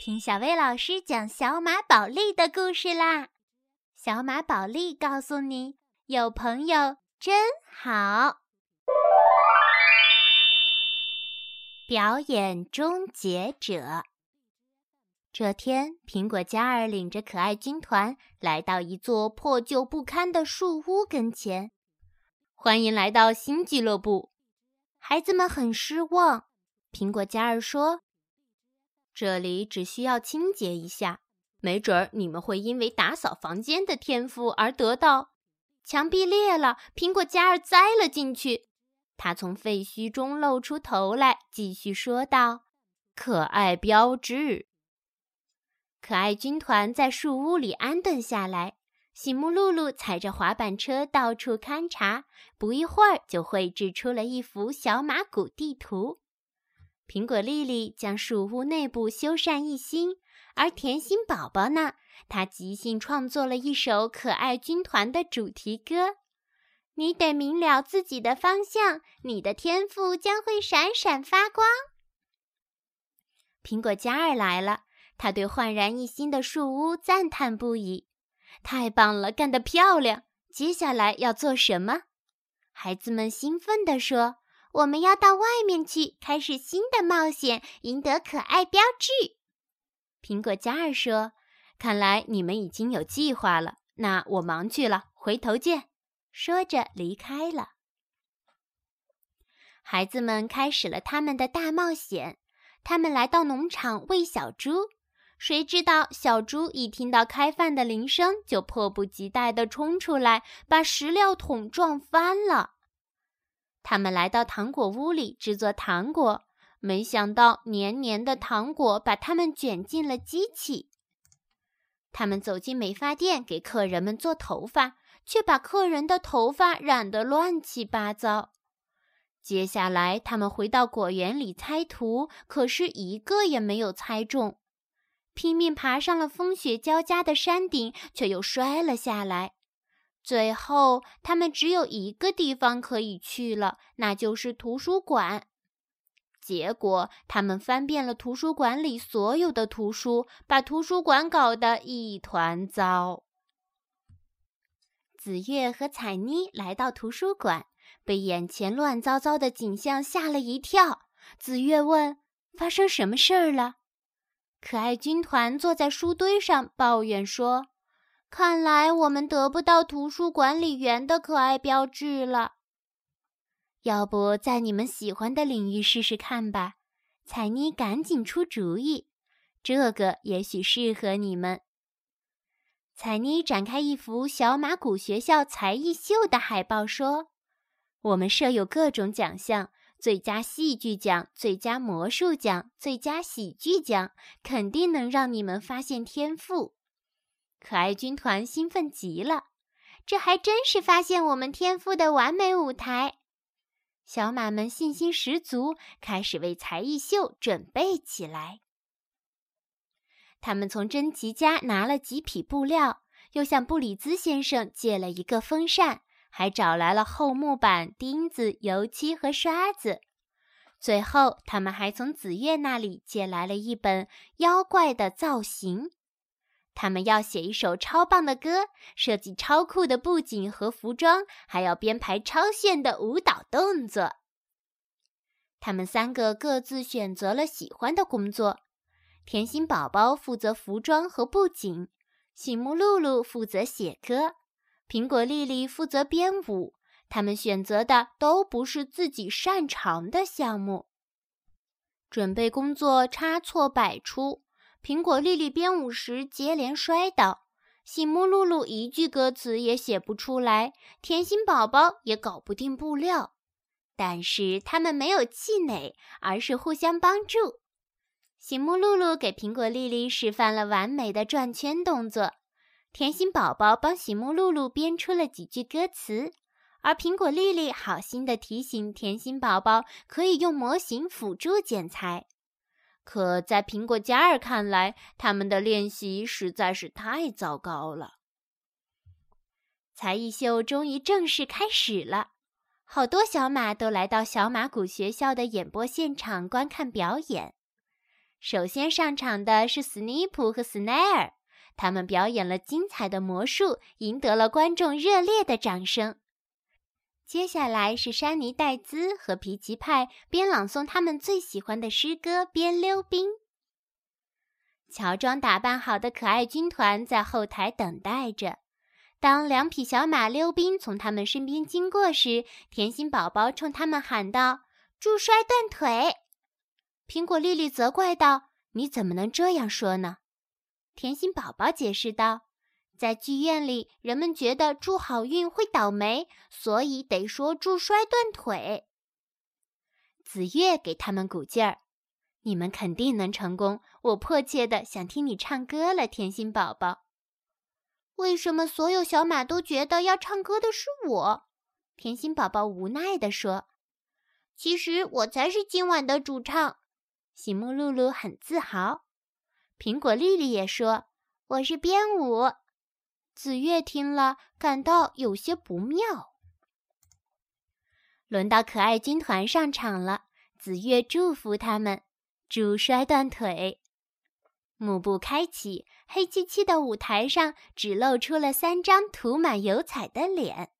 听小薇老师讲小马宝莉的故事啦！小马宝莉告诉你，有朋友真好。表演终结者。这天，苹果嘉儿领着可爱军团来到一座破旧不堪的树屋跟前。欢迎来到新俱乐部。孩子们很失望。苹果嘉儿说：“这里只需要清洁一下，没准儿你们会因为打扫房间的天赋而得到。”墙壁裂了，苹果嘉儿栽了进去。他从废墟中露出头来，继续说道：“可爱标志。”可爱军团在树屋里安顿下来。喜木露露踩着滑板车到处勘察，不一会儿就绘制出了一幅小马谷地图。苹果丽丽将树屋内部修缮一新，而甜心宝宝呢，他即兴创作了一首可爱军团的主题歌。你得明了自己的方向，你的天赋将会闪闪发光。苹果嘉儿来了，他对焕然一新的树屋赞叹不已。太棒了，干得漂亮！接下来要做什么？孩子们兴奋地说：“我们要到外面去，开始新的冒险，赢得可爱标志。”苹果嘉儿说：“看来你们已经有计划了，那我忙去了，回头见。”说着离开了。孩子们开始了他们的大冒险。他们来到农场喂小猪。谁知道小猪一听到开饭的铃声，就迫不及待地冲出来，把食料桶撞翻了。他们来到糖果屋里制作糖果，没想到黏黏的糖果把他们卷进了机器。他们走进美发店给客人们做头发，却把客人的头发染得乱七八糟。接下来，他们回到果园里猜图，可是一个也没有猜中。拼命爬上了风雪交加的山顶，却又摔了下来。最后，他们只有一个地方可以去了，那就是图书馆。结果，他们翻遍了图书馆里所有的图书，把图书馆搞得一团糟。紫月和彩妮来到图书馆，被眼前乱糟糟的景象吓了一跳。紫月问：“发生什么事儿了？”可爱军团坐在书堆上，抱怨说：“看来我们得不到图书管理员的可爱标志了。要不在你们喜欢的领域试试看吧？”彩妮赶紧出主意：“这个也许适合你们。”彩妮展开一幅小马谷学校才艺秀的海报，说：“我们设有各种奖项。”最佳戏剧奖、最佳魔术奖、最佳喜剧奖，肯定能让你们发现天赋。可爱军团兴奋极了，这还真是发现我们天赋的完美舞台。小马们信心十足，开始为才艺秀准备起来。他们从珍奇家拿了几匹布料，又向布里兹先生借了一个风扇。还找来了厚木板、钉子、油漆和刷子。最后，他们还从紫月那里借来了一本《妖怪的造型》。他们要写一首超棒的歌，设计超酷的布景和服装，还要编排超炫的舞蹈动作。他们三个各自选择了喜欢的工作。甜心宝宝负责服装和布景，醒目露露负责写歌。苹果丽丽负责编舞，他们选择的都不是自己擅长的项目。准备工作差错百出，苹果丽丽编舞时接连摔倒，醒木露露一句歌词也写不出来，甜心宝宝也搞不定布料。但是他们没有气馁，而是互相帮助。醒木露露给苹果丽丽示范了完美的转圈动作。甜心宝宝帮醒木露露编出了几句歌词，而苹果丽丽好心地提醒甜心宝宝可以用模型辅助剪裁。可在苹果嘉儿看来，他们的练习实在是太糟糕了。才艺秀终于正式开始了，好多小马都来到小马谷学校的演播现场观看表演。首先上场的是斯尼普和斯奈尔，他们表演了精彩的魔术，赢得了观众热烈的掌声。接下来是山尼戴兹和皮奇派，边朗诵他们最喜欢的诗歌，边溜冰。乔装打扮好的可爱军团在后台等待着。当两匹小马溜冰从他们身边经过时，甜心宝宝冲他们喊道：“祝摔断腿！”苹果丽丽责怪道：“你怎么能这样说呢？”甜心宝宝解释道：“在剧院里，人们觉得祝好运会倒霉，所以得说祝摔断腿。”紫月给他们鼓劲儿：“你们肯定能成功！我迫切的想听你唱歌了，甜心宝宝。”为什么所有小马都觉得要唱歌的是我？甜心宝宝无奈地说：“其实我才是今晚的主唱。”喜木露露很自豪。苹果丽丽也说：“我是编舞。”紫月听了感到有些不妙。轮到可爱军团上场了，紫月祝福他们：“祝摔断腿。”幕布开启，黑漆漆的舞台上只露出了三张涂满油彩的脸。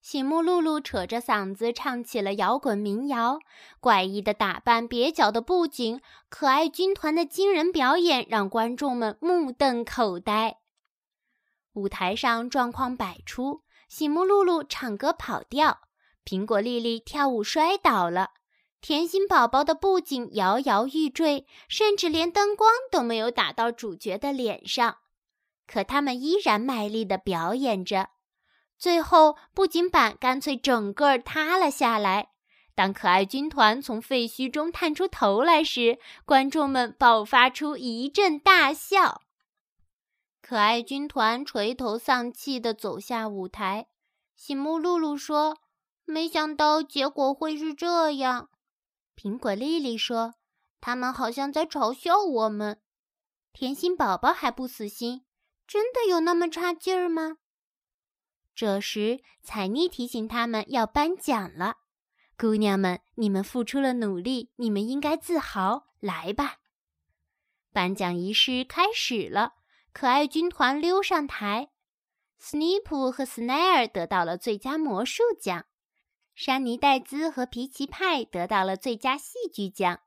醒目露露扯着嗓子唱起了摇滚民谣，怪异的打扮、蹩脚的布景、可爱军团的惊人表演让观众们目瞪口呆。舞台上状况百出，醒目露露唱歌跑调，苹果丽丽跳舞摔倒了。甜心宝宝的布景摇摇欲坠，甚至连灯光都没有打到主角的脸上。可他们依然卖力地表演着。最后，布景板干脆整个塌了下来。当可爱军团从废墟中探出头来时，观众们爆发出一阵大笑。可爱军团垂头丧气地走下舞台。喜木露露说：“没想到结果会是这样。”苹果丽丽说：“他们好像在嘲笑我们。”甜心宝宝还不死心：“真的有那么差劲儿吗？”这时，彩妮提醒他们要颁奖了：“姑娘们，你们付出了努力，你们应该自豪。来吧！”颁奖仪式开始了，可爱军团溜上台，斯尼普和斯奈尔得到了最佳魔术奖。山尼戴兹和皮奇派得到了最佳戏剧奖。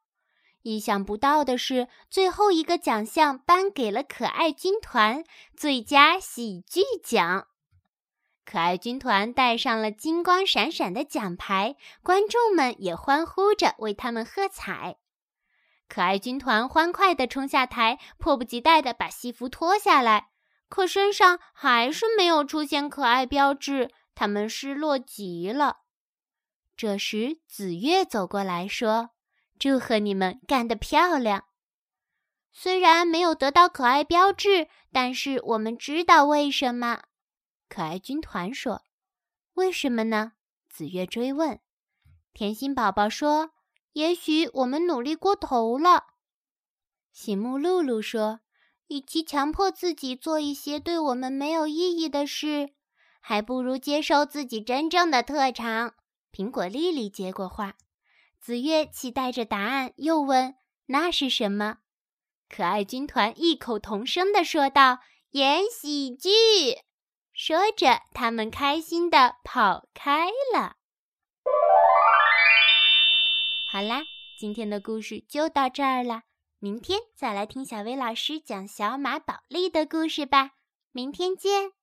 意想不到的是，最后一个奖项颁给了可爱军团最佳喜剧奖。可爱军团戴上了金光闪闪的奖牌，观众们也欢呼着为他们喝彩。可爱军团欢快地冲下台，迫不及待地把西服脱下来，可身上还是没有出现可爱标志，他们失落极了。这时，紫月走过来说：“祝贺你们干得漂亮！虽然没有得到可爱标志，但是我们知道为什么。”可爱军团说：“为什么呢？”紫月追问。甜心宝宝说：“也许我们努力过头了。”喜木露露说：“与其强迫自己做一些对我们没有意义的事，还不如接受自己真正的特长。”苹果丽丽接过话，紫月期待着答案，又问：“那是什么？”可爱军团异口同声地说道：“演喜剧。”说着，他们开心地跑开了。好啦，今天的故事就到这儿了，明天再来听小薇老师讲小马宝莉的故事吧。明天见。